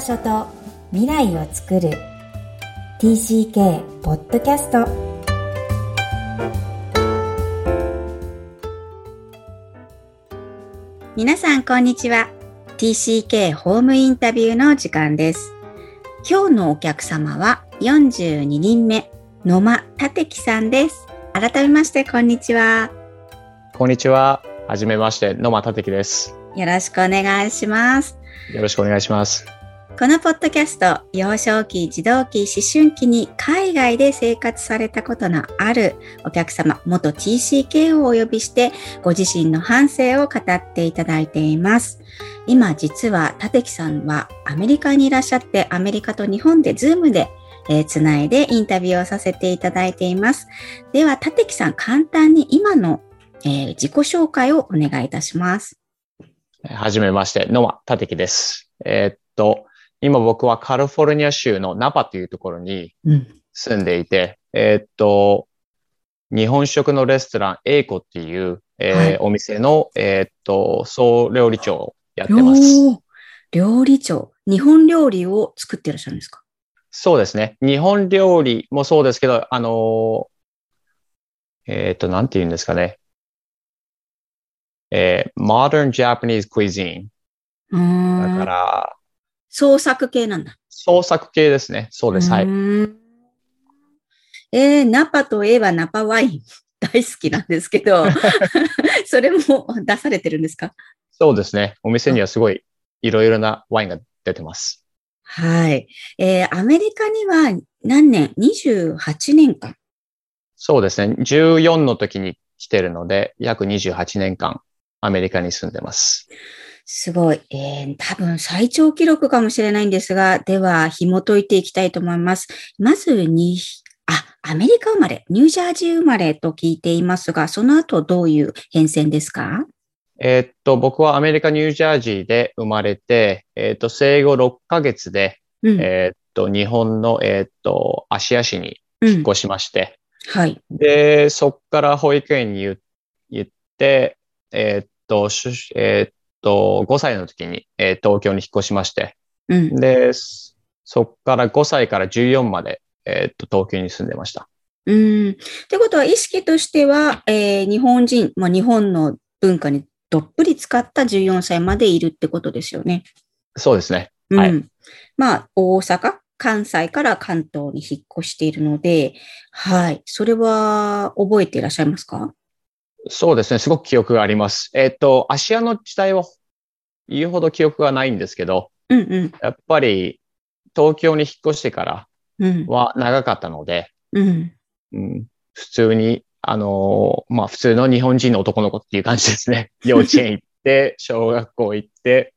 場所と未来を作る。TCK ポッドキャスト皆さんこんにちは。TCK ホームインタビューの時間です。今日のお客様は42人目野間立樹さんです。改めましてこんにちは。こんにちは。はじめまして野間立樹です。よろしくお願いします。よろしくお願いします。このポッドキャスト、幼少期、児童期、思春期に海外で生活されたことのあるお客様、元 TCK をお呼びして、ご自身の反省を語っていただいています。今、実は、立木さんはアメリカにいらっしゃって、アメリカと日本でズームでえー、つないでインタビューをさせていただいています。では、立木さん、簡単に今の、えー、自己紹介をお願いいたします。はじめまして、野間立樹です。えー、っと、今僕はカリフォルニア州のナパというところに住んでいて、うん、えー、っと、日本食のレストラン、エイコっていう、えー、はい、お店の、えっと、総料理長をやってます。料理長。日本料理を作ってらっしゃるんですか？そうですね。日本料理もそうですけど、あのえっ、と、なんて言うんですかね。えー、modern Japanese cuisine。だから、創作系なんだ。創作系ですね。そうです。はい。えー、ナパといえばナパワイン 大好きなんですけど、それも出されてるんですか？そうですね。お店にはすごいいろいろなワインが出てます。はい。えー、アメリカには何年 ?28 年間。そうですね。14の時に来てるので、約28年間アメリカに住んでます。すごい。えー、多分最長記録かもしれないんですが、では紐解いていきたいと思います。まずに、あ、アメリカ生まれ、ニュージャージー生まれと聞いていますが、その後どういう変遷ですか？えー、っと、僕はアメリカ・ニュージャージーで生まれて、えー、っと、生後6ヶ月で、うん、えー、っと、日本の、えっと、芦屋市に引っ越しまして、うん、はい。で、そっから保育園に行って、えっと、えー、っと、5歳の時に、えー、東京に引っ越しまして、うん、で、そっから5歳から14まで、えー、っと、東京に住んでました。うん。ってことは、意識としては、えー、日本人、まあ、日本の文化にどっぷり使った14歳までいるってことですよね。そうですね。はい。まあ、大阪、関西から関東に引っ越しているので、はい。それは覚えていらっしゃいますか？そうですね。すごく記憶があります。えっ、ー、と、芦屋の時代は言うほど記憶がないんですけど、うんうん、やっぱり東京に引っ越してからは長かったので、うん、うん、普通に、あのー、まあ普通の日本人の男の子っていう感じですね。幼稚園行って、小学校行って、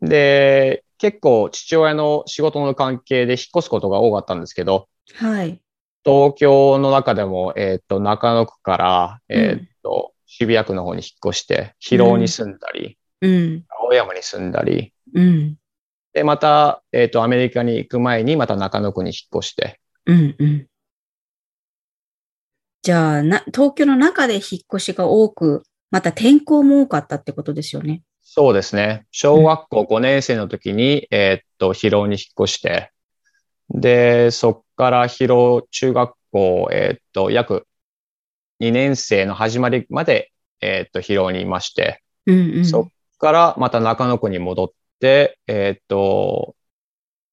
で、結構父親の仕事の関係で引っ越すことが多かったんですけど、はい。東京の中でも、えっ、ー、と、中野区から、えっ、ー、と、うん、渋谷区の方に引っ越して、広尾に住んだり、うん、青山に住んだり、うん、で、また、えっ、ー、と、アメリカに行く前に、また中野区に引っ越して、うんうん、じゃあな、東京の中で引っ越しが多く、また転校も多かったってことですよね。そうですね。小学校5年生の時に、うん、えっと、広尾に引っ越して、で、そっから広中学校、えっ、と、約2年生の始まりまで、えっ、と、広尾にいまして、うんうん、そっからまた中野区に戻って、えっ、と、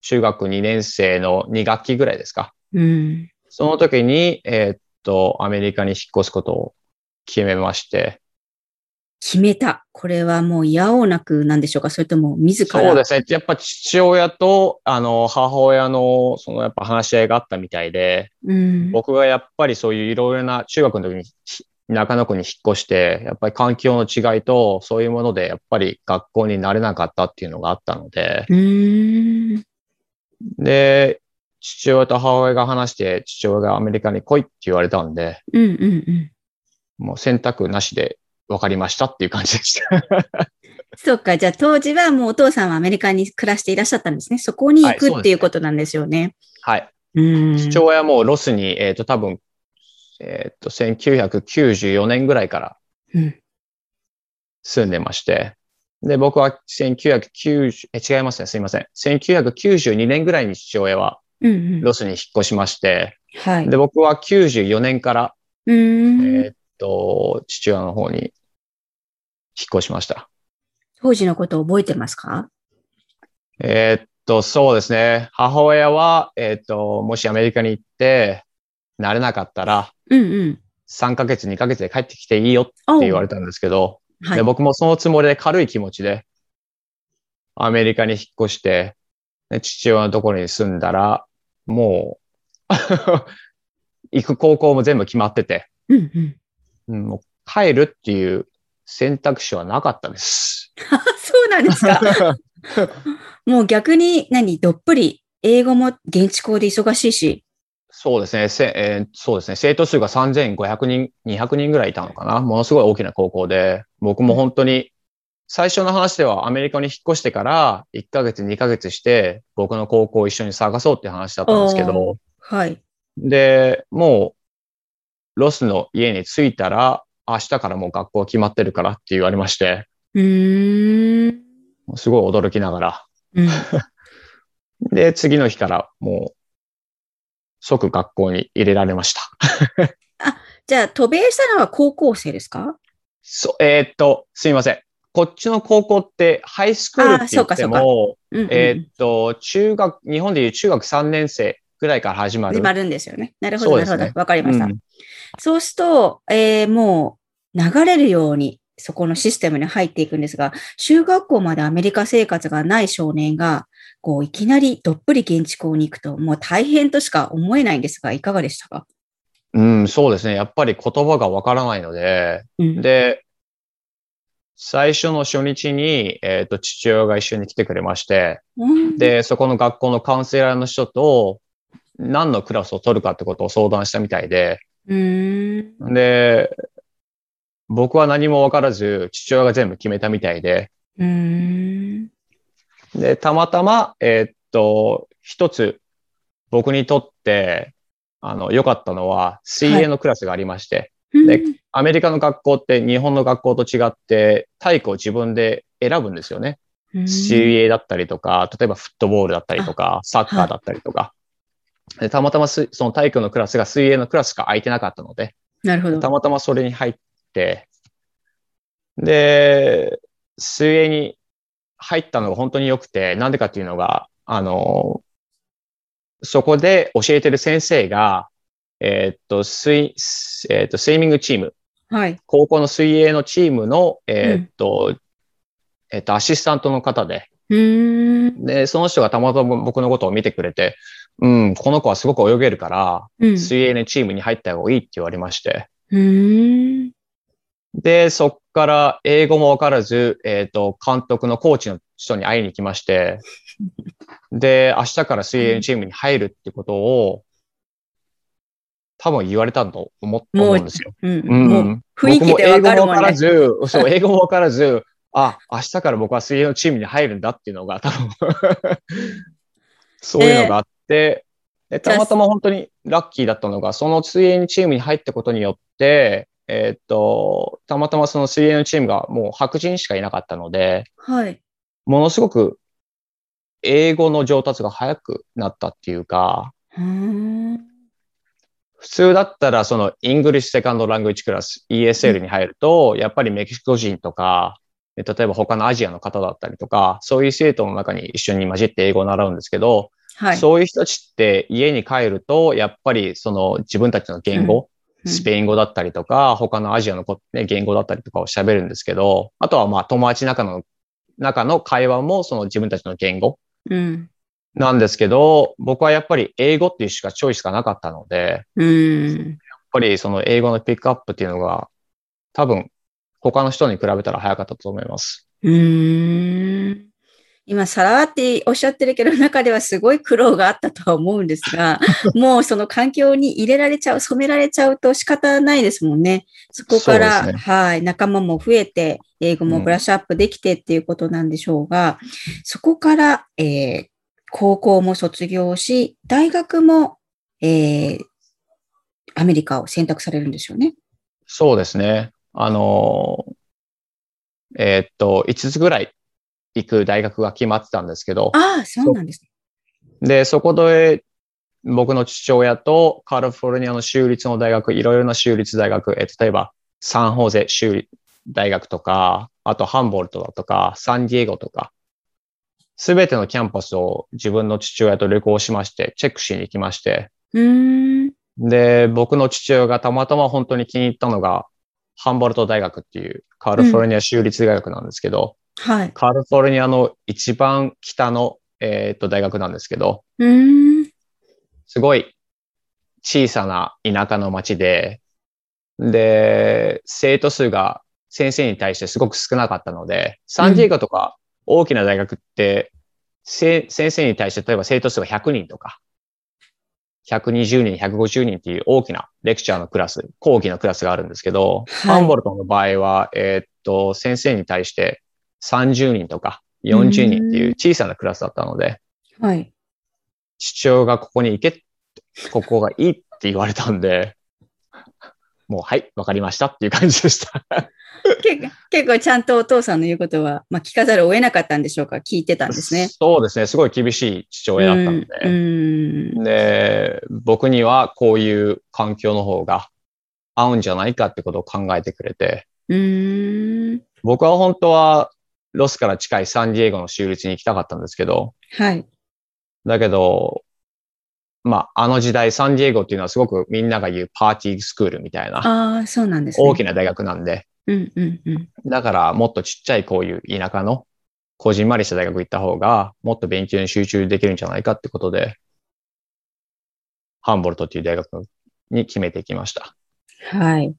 中学2年生の2学期ぐらいですか。うん、その時に、えっ、と、アメリカに引っ越すことを決めまして、決めた。これはもう嫌おなくなんでしょうか？それとも自ら？そうですね。やっぱ父親と、あの、母親の、そのやっぱ話し合いがあったみたいで、うん、僕がやっぱりそういういろいろな中学の時に中野区に引っ越して、やっぱり環境の違いと、そういうもので、やっぱり学校になれなかったっていうのがあったので、で、父親と母親が話して、父親がアメリカに来いって言われたんで、うんうんうん、もう選択なしで分かりましたっていう感じでした。そっか。じゃあ当時はもうお父さんはアメリカに暮らしていらっしゃったんですね。そこに行く、はい、っていうことなんですよね。はい。うん父親もロスに、えっ、ー、と、多分、えっ、ー、と、1994年ぐらいから住んでまして、で、僕は1990、え、違いますね。すいません。1992年ぐらいに父親はうんうん。ロスに引っ越しまして、はい。で、僕は94年から、えーっと、父親の方に引っ越しました。当時のことを覚えてますか？えーっと、そうですね。母親は、えーっと、もしアメリカに行って、慣れなかったら、うんうん。3ヶ月、2ヶ月で帰ってきていいよって言われたんですけど、はいで。僕もそのつもりで軽い気持ちで、アメリカに引っ越して、で父親のところに住んだら、もう、行く高校も全部決まってて、うんうん。うんもう帰るっていう選択肢はなかったです。あ そうなんですか？もう逆に何、どっぷり、英語も現地校で忙しいし。そうですね。せえーそうですね。生徒数が3500人、200人ぐらいいたのかな。ものすごい大きな高校で、僕も本当に、最初の話ではアメリカに引っ越してから1ヶ月、2ヶ月して、僕の高校を一緒に探そうっていう話だったんですけど、はい。で、もう、ロスの家に着いたら、明日からもう学校決まってるからって言われまして、うーん。すごい驚きながら。うん、で、次の日からもう、即学校に入れられました。じゃあ、渡米したのは高校生ですか？そう、えーっと、すいません。こっちの高校って、ハイスクールって言ってあも、うんうんうんえーっと、中学、日本でいう中学3年生ぐらいから始まる。始まるんですよね。なるほど、なるほど。わかりました。うんそうすると、えーもう流れるようにそこのシステムに入っていくんですが、中学校までアメリカ生活がない少年が、こういきなりどっぷり現地校に行くと、もう大変としか思えないんですが、いかがでしたか、うん、そうですね。やっぱり言葉がわからないので、うん、で、最初の初日に、えーっと、父親が一緒に来てくれまして、うん、で、そこの学校のカウンセラーの人と、何のクラスを取るかってことを相談したみたいで、で、僕は何もわからず、父親が全部決めたみたいで、で、たまたま、えーっと、一つ、僕にとって、あの、良かったのは、水泳のクラスがありまして、でアメリカの学校って日本の学校と違って、体育を自分で選ぶんですよね。うん水泳だったりとか、例えばフットボールだったりとか、サッカーだったりとか。でたまたますその体育のクラスが水泳のクラスしか空いてなかったので、なるほど。たまたまそれに入って、で、水泳に入ったのが本当に良くて、なんでかっていうのが、あの、そこで教えてる先生が、えーっと、水、えーっと、スイミングチーム、はい。高校の水泳のチームの、えーっと、えーっと、アシスタントの方で、で、その人がたまたま僕のことを見てくれて、うん、この子はすごく泳げるから、うん、水泳のチームに入った方がいいって言われまして、うーん、で、そっから英語もわからず、えっ、と、監督のコーチの人に会いに来まして、で、明日から水泳のチームに入るってことを、多分言われたと思もう思うんですよ。うん、うんもう雰囲気でわかるも英語もわから。ず、そう、英語もわからず、あ、明日から僕は水泳のチームに入るんだっていうのが多分、そういうのがあって、でたまたま本当にラッキーだったのが、その水泳のチームに入ったことによって、えーっと、たまたまその水泳のチームがもう白人しかいなかったので、はい。ものすごく英語の上達が早くなったっていうか、うーん、普通だったらそのイングリッシュセカンドラングイッジクラス ESL に入ると、やっぱりメキシコ人とか、え例えば他のアジアの方だったりとか、そういう生徒の中に一緒に混じって英語を習うんですけど、はい。そういう人たちって家に帰ると、やっぱりその自分たちの言語、うんスペイン語だったりとか、他のアジアのこ、ね、言語だったりとかを喋るんですけど、あとはまあ友達中の、中の会話もその自分たちの言語うん、なんですけど、僕はやっぱり英語っていうしかチョイスがなかったので、うん、やっぱりその英語のピックアップっていうのが多分他の人に比べたら早かったと思います。うーん。今、さらっておっしゃってるけど、中ではすごい苦労があったとは思うんですが、もうその環境に入れられちゃう、染められちゃうと仕方ないですもんね。そこから、ねはい、仲間も増えて、英語もブラッシュアップできてっていうことなんでしょうが、そこから、えー高校も卒業し、大学も、えーアメリカを選択されるんですよね。そうですね。あの、えーっと、5つぐらい行く大学が決まってたんですけど、ああ、そうなんですね。で、そこで、僕の父親とカリフォルニアの州立の大学、いろいろな州立大学、えー例えば、サンホーゼ州立大学とか、あとハンボルトだとか、サンディエゴとか、すべてのキャンパスを自分の父親と旅行しまして、チェックしに行きまして、うーん。で、僕の父親がたまたま本当に気に入ったのが、ハンボルト大学っていうカリフォルニア州立大学なんですけど、はい。カリフォルニアの一番北の、えーっと大学なんですけど、うーん。すごい小さな田舎の町で、で、生徒数が先生に対してすごく少なかったので、サンディエゴとか大きな大学って、せ先生に対して例えば生徒数が100人とか、120人、150人っていう大きなレクチャーのクラス、講義のクラスがあるんですけど、はいハンボルトの場合は、えーっと、先生に対して30人とか40人っていう小さなクラスだったので、はい。父親がここに行け、ここがいいって言われたんで、もうはい、わかりましたっていう感じでした。結構結構ちゃんとお父さんの言うことは、まあ、聞かざるを得なかったんでしょうか？聞いてたんですね。そうですね。すごい厳しい父親だったので。で、僕にはこういう環境の方が合うんじゃないかってことを考えてくれて。僕は本当はロスから近いサンディエゴの州立に行きたかったんですけど、はい。だけど、まあ、あの時代サンディエゴっていうのはすごくみんなが言うパーティースクールみたいなああ、そうなんですね。大きな大学なんで、うんうんうん。だからもっとちっちゃいこういう田舎のこじんまりした大学行った方がもっと勉強に集中できるんじゃないかってことで、ハンボルトっていう大学に決めてきました。はい。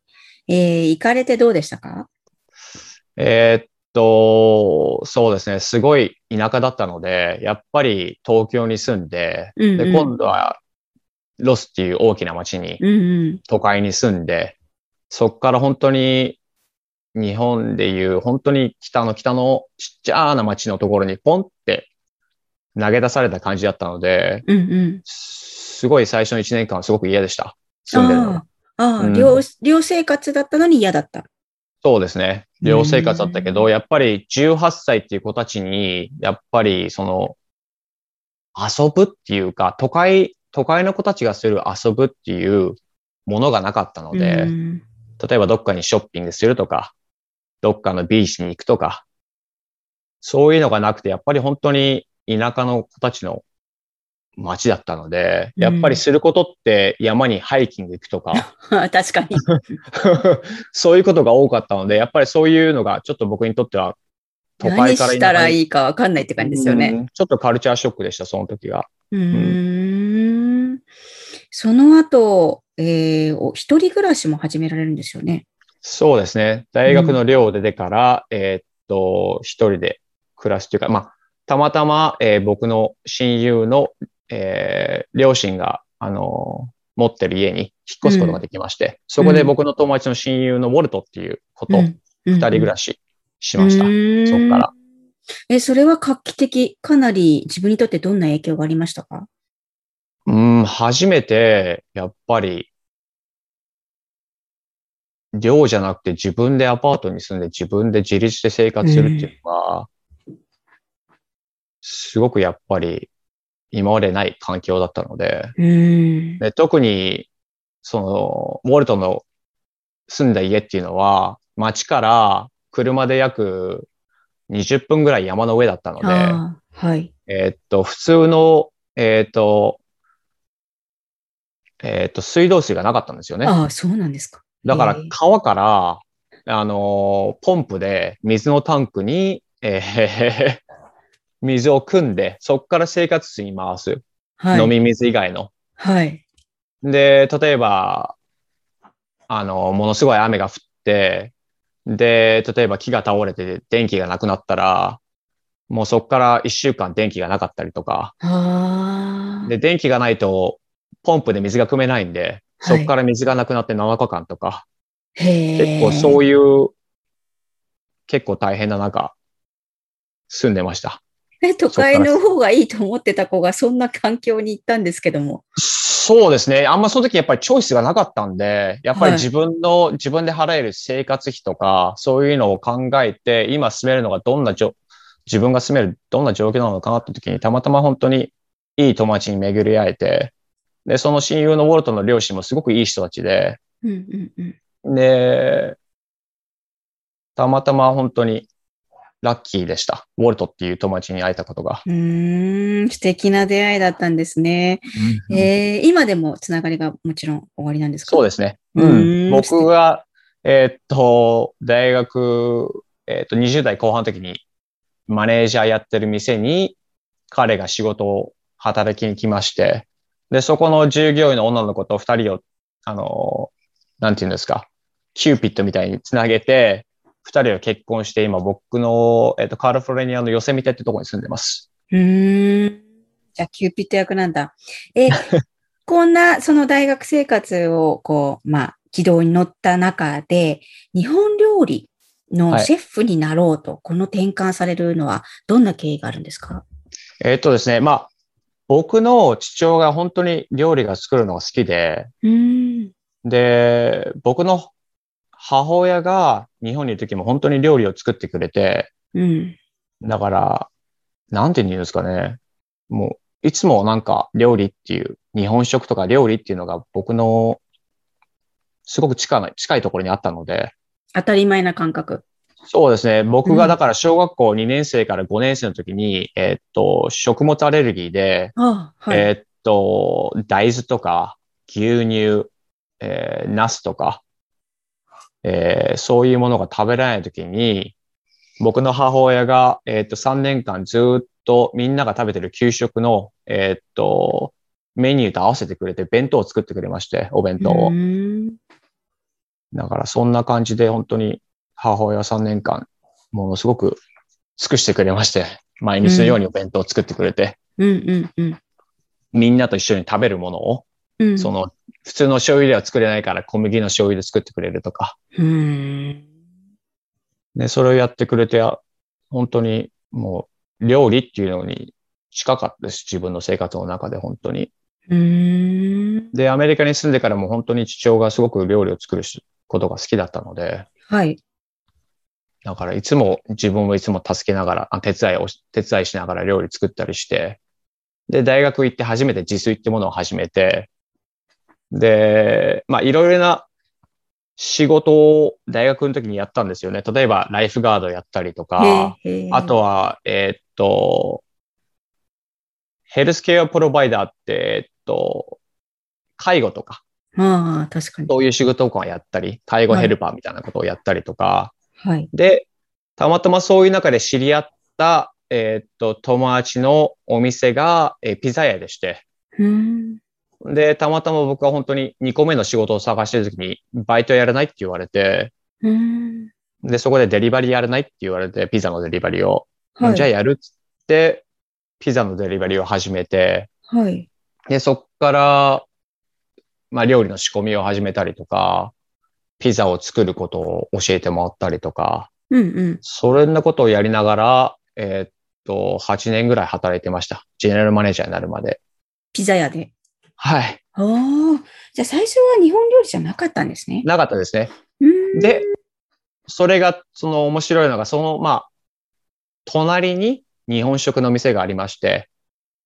えー、行かれてどうでしたか？えーっと、そうですね。すごい田舎だったので、やっぱり東京に住んで、うんうんで、今度はロスっていう大きな町に、うんうん。都会に住んで、そこから本当に日本でいう本当に北の北のちっちゃな町のところにポンって投げ出された感じだったので、うんうん。すごい最初の1年間はすごく嫌でした。住んでるのが。ああ、ああ、うん寮、寮生活だったのに嫌だった。そうですね。寮生活だったけど、やっぱり18歳っていう子たちに、やっぱりその、遊ぶっていうか、都会、都会の子たちがする遊ぶっていうものがなかったので、うん。例えばどっかにショッピングするとか、どっかのビーチに行くとか、そういうのがなくて、やっぱり本当に田舎の子たちの街だったので、やっぱりすることって山にハイキング行くとか、確かに。そういうことが多かったので、やっぱりそういうのがちょっと僕にとっては都何会からしたらいいいかわかんないって感じですよね。うんちょっとカルチャーショックでした、その時が。うーん。その後、えー、お一人暮らしも始められるんですよね。そうですね。大学の寮を出てから、えーっと、一人で暮らすというか、まあ、たまたま、えー僕の親友の、えー両親が、あのー持ってる家に引っ越すことができまして、そこで僕の友達の親友のウォルトっていう子とうん二人暮らししました。うんそっから。え、それは画期的。かなり自分にとってどんな影響がありましたか？うん、初めて、やっぱり、寮じゃなくて自分でアパートに住んで自分で自立して生活するっていうのは、すごくやっぱり今までない環境だったので、うん。で特に、その、ウォルトの住んだ家っていうのは、町から車で約20分ぐらい山の上だったので、はい。えーっと、普通の、えーっと、えーっと、水道水がなかったんですよね。ああ、そうなんですか。だから川から、あのーポンプで水のタンクに、えー水を汲んで、そこから生活水に回す。はい。飲み水以外の。はい。で、例えば、あの、ものすごい雨が降って、で、例えば木が倒れて電気がなくなったら、もうそこから一週間電気がなかったりとか、ああ。で、電気がないと、ポンプで水が汲めないんで、そこから水がなくなって7日間とか、へえ。結構そういう、結構大変な中、住んでました。え、都会の方がいいと思ってた子がそんな環境に行ったんですけども。そうですね。あんまその時やっぱりチョイスがなかったんで、やっぱり自分の、はい、自分で払える生活費とか、そういうのを考えて、今住めるのがどんなじょ、自分が住めるどんな状況なのかなって時に、たまたま本当にいい友達に巡り会えて、で、その親友のウォルトの両親もすごくいい人たちで、うんうんうん、で、たまたま本当にラッキーでした。ウォルトっていう友達に会えたことが。うん、素敵な出会いだったんですね。うん、えー、今でもつながりがもちろん終わりなんですか？そうですね。うん。僕が、えー、っと、大学、えー、っと、20代後半の時にマネージャーやってる店に彼が仕事を働きに来まして、で、そこの従業員の女の子と二人を、あの、なんて言うんですか、キューピットみたいにつなげて、二人は結婚して、今僕の、えっ、と、カリフォルニアのヨセミテってとこに住んでます。うん。じゃあ、キューピット役なんだ。え、こんな、その大学生活を、こう、まあ、軌道に乗った中で、日本料理のシェフになろうと、はい、この転換されるのは、どんな経緯があるんですか？えっ、とですね、まあ、僕の父親が本当に料理が作るのが好きで、で、僕の母親が日本にいる時も本当に料理を作ってくれて、うん、だから、なんて言うんですかね。もう、いつもなんか料理っていう、日本食とか料理っていうのが僕のすごく近い、近いところにあったので。当たり前な感覚。そうですね。僕がだから小学校2年生から5年生の時に、うん、えー、っと、食物アレルギーで、はい、えー、っと、大豆とか牛乳、えー、ナスとか、えー、そういうものが食べられない時に、僕の母親が、えっ、ー、と、3年間ずっとみんなが食べてる給食の、えっ、ー、と、メニューと合わせてくれて弁当を作ってくれまして、お弁当を。だからそんな感じで本当に母親は3年間、ものすごく尽くしてくれまして、毎日のようにお弁当を作ってくれて、うんうんうん、みんなと一緒に食べるものを、うん、その普通の醤油では作れないから小麦の醤油で作ってくれるとか。うん。で、それをやってくれて、本当にもう料理っていうのに近かったです。自分の生活の中で本当に。うんで、アメリカに住んでからも本当に父親がすごく料理を作ることが好きだったので。はい。だからいつも自分をいつも助けながら、手伝いを、手伝いしながら料理作ったりして、で、大学行って初めて自炊ってものを始めて、で、まあ、いろいろな仕事を大学の時にやったんですよね。例えば、ライフガードやったりとか、あとは、えー、っと、ヘルスケアプロバイダーって、えっと、介護とか。ああ、確かに。そういう仕事とかやったり、介護ヘルパーみたいなことをやったりとか。はい。で、たまたまそういう中で知り合った、えー、っと、友達のお店が、えー、ピザ屋でして。うんで、たまたま僕は本当に2個目の仕事を探してる時に、バイトやらないって言われて、で、そこでデリバリーやらないって言われて、ピザのデリバリーを。はい、じゃあやるっつって、ピザのデリバリーを始めて、はい。で、そっから、まあ、料理の仕込みを始めたりとか、ピザを作ることを教えてもらったりとか、うんうん。それなことをやりながら、えー、っと、8年ぐらい働いてました。ジェネラルマネージャーになるまで。ピザ屋で。はい。おじゃあ最初は日本料理じゃなかったんですね。なかったですね。で、それが、その面白いのが、その、まあ、隣に日本食の店がありまして、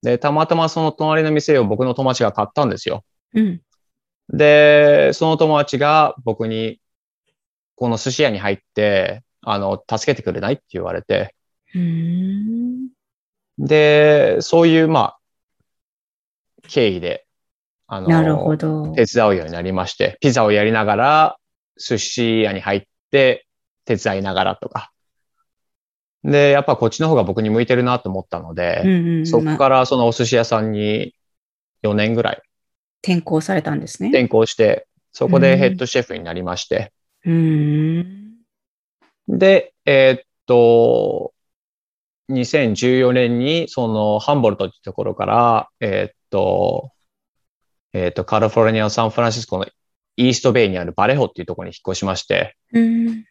で、たまたまその隣の店を僕の友達が買ったんですよ。うん。で、その友達が僕に、この寿司屋に入って、あの、助けてくれないって言われて。で、そういう、まあ、経緯であの、なるほど。手伝うようになりまして、ピザをやりながら、寿司屋に入って手伝いながらとか。で、やっぱこっちの方が僕に向いてるなと思ったので、うんうん、そこからそのお寿司屋さんに4年ぐらい。転校されたんですね。転校して、そこでヘッドシェフになりまして。うん、で、えー、っと、2014年に、その、ハンボルトっていうところから、えー、っと、えっ、ー、と、カリフォルニアのサンフランシスコのイーストベイにあるバレホっていうところに引っ越しまして、うん、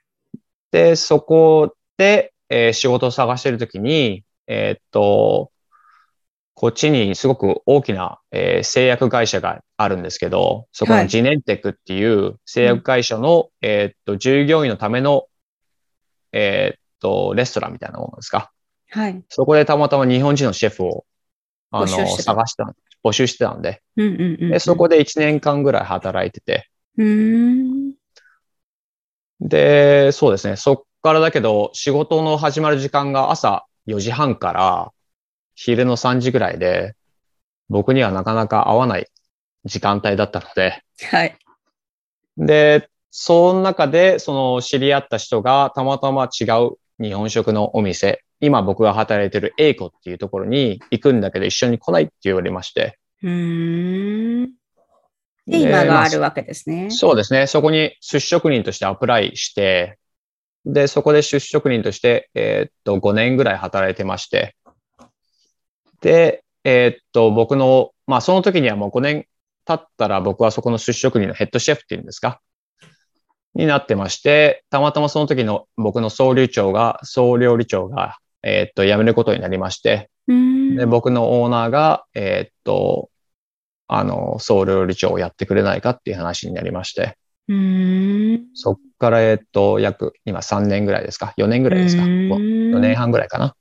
で、そこで、えー、仕事を探しているときに、えっ、ー、と、こっちにすごく大きな、えー製薬会社があるんですけど、そこはい。のジネンテックっていう製薬会社の、えーっと、従業員のための、えーっと、レストランみたいなものですか。はい。そこでたまたま日本人のシェフを、あの、募集してた。探した、募集してたんで。で、そこで1年間ぐらい働いてて。で、そうですね。そっからだけど、仕事の始まる時間が朝4時半から昼の3時ぐらいで、僕にはなかなか合わない時間帯だったので、はい。で、その中で、その知り合った人がたまたま違う日本食のお店、今僕が働いてる英子っていうところに行くんだけど一緒に来ないって言われまして。うーん。で、で今がまああるわけですね。そうですね。そこに出職人としてアプライして、で、そこで出職人として、えーっと、5年ぐらい働いてまして、で、えーっと、僕の、まあ、その時にはもう5年経ったら僕はそこの出職人のヘッドシェフっていうんですか？になってまして、たまたまその時の僕の総理長が、総料理長が、えーっと、辞めることになりまして。で、僕のオーナーが、えーっと、あの、総料理長をやってくれないかっていう話になりまして。そっから、えーっと、約、今3年ぐらいですか ?4 年ぐらいですか？う ?4 ーん年半ぐらいかな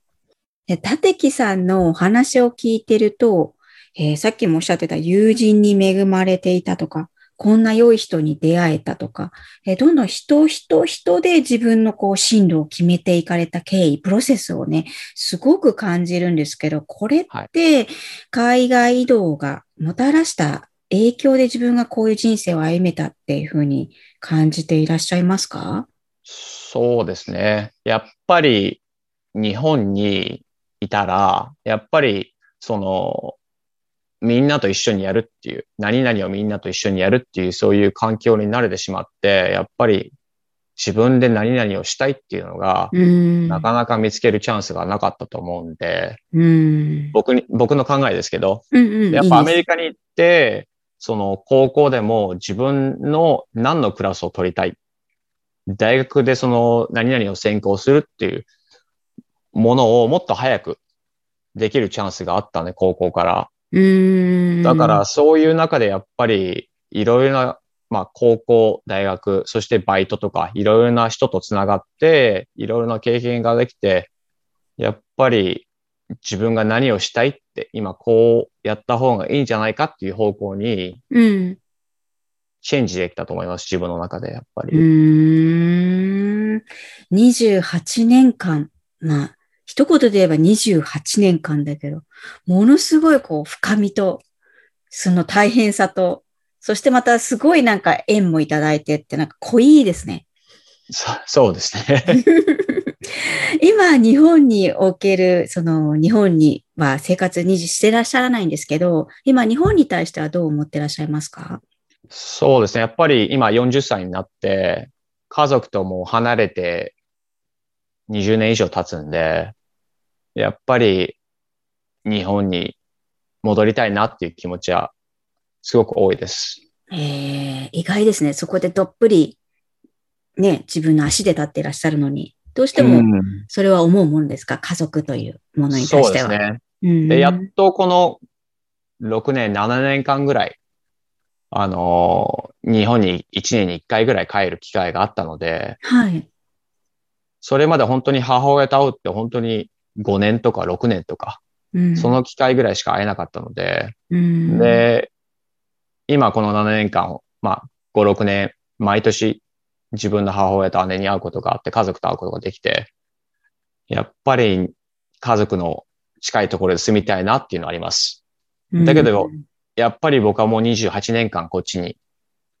で立木さんのお話を聞いてると、えーさっきもおっしゃってた友人に恵まれていたとか、こんな良い人に出会えたとか、えーどんどん人、人、人で自分のこう進路を決めていかれた経緯、プロセスをね、すごく感じるんですけど、これって海外移動がもたらした影響で自分がこういう人生を歩めたっていうふうに感じていらっしゃいますか？そうですね。やっぱり、日本にいたら、やっぱり、その、みんなと一緒にやるっていう、何々をみんなと一緒にやるっていう、そういう環境に慣れてしまって、やっぱり自分で何々をしたいっていうのが、うん。なかなか見つけるチャンスがなかったと思うんで、うん。僕に、僕の考えですけど、うんうん。やっぱアメリカに行って、その高校でも自分の何のクラスを取りたい。大学でその何々を専攻するっていうものをもっと早くできるチャンスがあったね、高校から。うーん。だからそういう中でやっぱりいろいろな、まあ高校、大学、そしてバイトとかいろいろな人とつながって、いろいろな経験ができて、やっぱり自分が何をしたいって、今こうやった方がいいんじゃないかっていう方向にうん。チェンジできたと思います、自分の中でやっぱうり。ーん。28年間。まあ、一言で言えば28年間だけど、ものすごいこう深みと、その大変さと、そしてまたすごいなんか縁もいただいてってなんか濃いですね。そそうですね。今、日本における、その日本には生活にしてらっしゃらないんですけど、今日本に対してはどう思ってらっしゃいますか？そうですね。やっぱり今40歳になって、家族ともう離れて20年以上経つんで、やっぱり日本に戻りたいなっていう気持ちはすごく多いです。えー、意外ですね。そこでどっぷり、ね、自分の足で立っていらっしゃるのに、どうしてもうんそれは思うものですか？家族というものに対そうしては。ですね。うんで、やっとこの6年、7年間ぐらい、あのー日本に1年に1回ぐらい帰る機会があったので、はい。それまで本当に母親と会うって本当に5年とか6年とか、うん。その機会ぐらいしか会えなかったので、うん、で、今この7年間、まあ、5、6年、毎年自分の母親と姉に会うことがあって、家族と会うことができて、やっぱり家族の近いところで住みたいなっていうのはあります。だけどやっぱり僕はもう28年間こっちに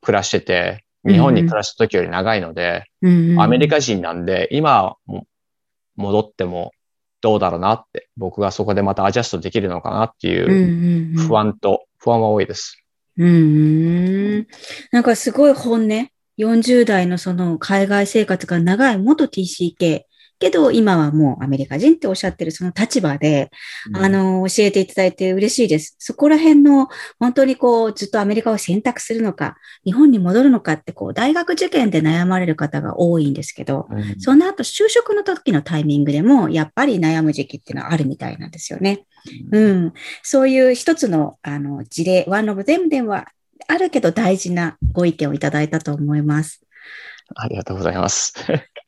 暮らしてて、日本に暮らした時より長いので、うん、アメリカ人なんで、今も戻ってもどうだろうなって、僕がそこでまたアジャストできるのかなっていう不安。安と、不安は多いです。うんうん。なんかすごい本音。40代のその海外生活が長い元 TCK けど今はもうアメリカ人っておっしゃってるその立場で、あの、教えていただいて嬉しいです。そこら辺の本当にこうずっとアメリカを選択するのか、日本に戻るのかってこう大学受験で悩まれる方が多いんですけど、うん、その後就職の時のタイミングでもやっぱり悩む時期っていうのはあるみたいなんですよね。うん。そういう一つのあの事例、one of them ではあるけど大事なご意見をいただいたと思います。ありがとうございます。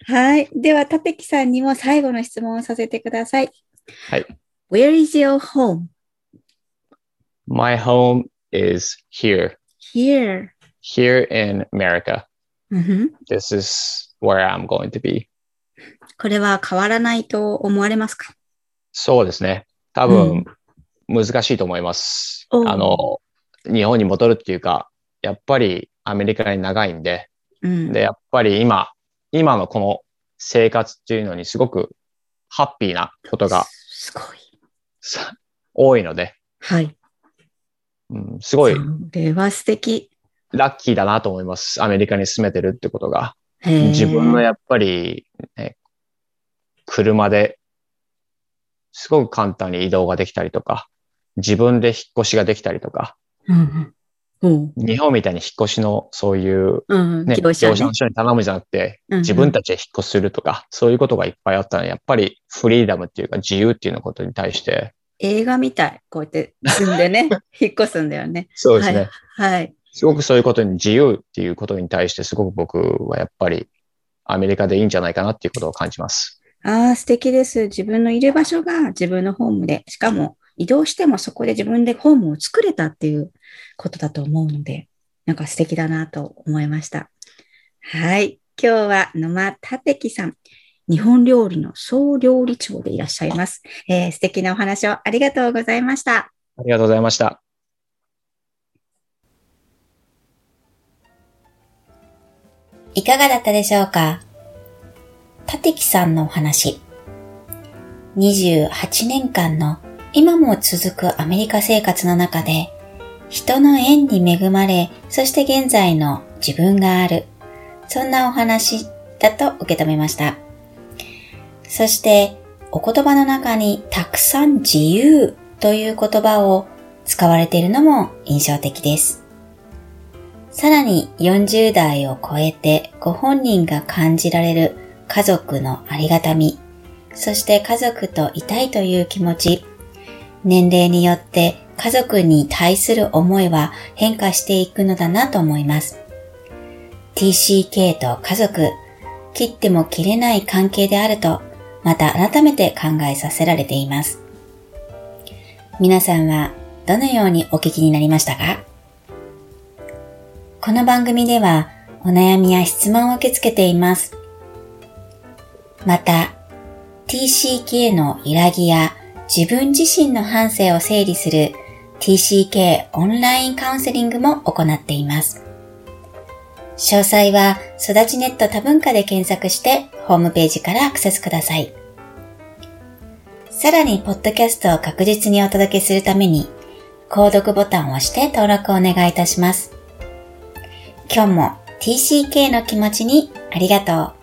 はい。では、たてきさんにも最後の質問をさせてください。はい。Where is your home? My home is here. Here. Here in America. Mm-hmm. This is where I'm going to be. これは変わらないと思われますか？そうですね。多分、難しいと思います。あの、日本に戻るっていうか、やっぱりアメリカに長いんで、うん、で、やっぱり今、今のこの生活っていうのにすごくハッピーなことがすごい多いので、はい。うん、すごい。それは素敵。ラッキーだなと思います。アメリカに住めてるってことが。自分のやっぱり、ね、車ですごく簡単に移動ができたりとか、自分で引っ越しができたりとか、うんうん、日本みたいに引っ越しのそういう、ね、業者、の人に頼むじゃなくて、自分たちで引っ越しするとか、そういうことがいっぱいあったので、やっぱりフリーダムっていうか自由っていうのことに対して。映画みたい。こうやって住んでね、引っ越すんだよね。そうですね。はい。はい、すごくそういうことに自由っていうことに対してすごく僕はやっぱりアメリカでいいんじゃないかなっていうことを感じます。ああ、素敵です。自分のいる場所が自分のホームで、しかも移動してもそこで自分でホームを作れたっていうことだと思うので、なんか素敵だなと思いました。はい。今日は野間立樹さん、日本料理の総料理長でいらっしゃいます。えー、素敵なお話をありがとうございました。ありがとうございました。いかがだったでしょうか？立木さんのお話。28年間の今も続くアメリカ生活の中で、人の縁に恵まれ、そして現在の自分がある。そんなお話だと受け止めました。そして、お言葉の中にたくさん自由という言葉を使われているのも印象的です。さらに40代を超えてご本人が感じられる家族のありがたみ、そして家族といたいという気持ち、年齢によって家族に対する思いは変化していくのだなと思います。TCK と家族、切っても切れない関係であると、また改めて考えさせられています。皆さんはどのようにお聞きになりましたか？この番組ではお悩みや質問を受け付けています。また、TCK の揺らぎや自分自身の反省を整理する TCK オンラインカウンセリングも行っています。詳細は育ちネット多文化で検索してホームページからアクセスください。さらに、ポッドキャストを確実にお届けするために、購読ボタンを押して登録をお願いいたします。今日も TCK の気持ちにありがとう。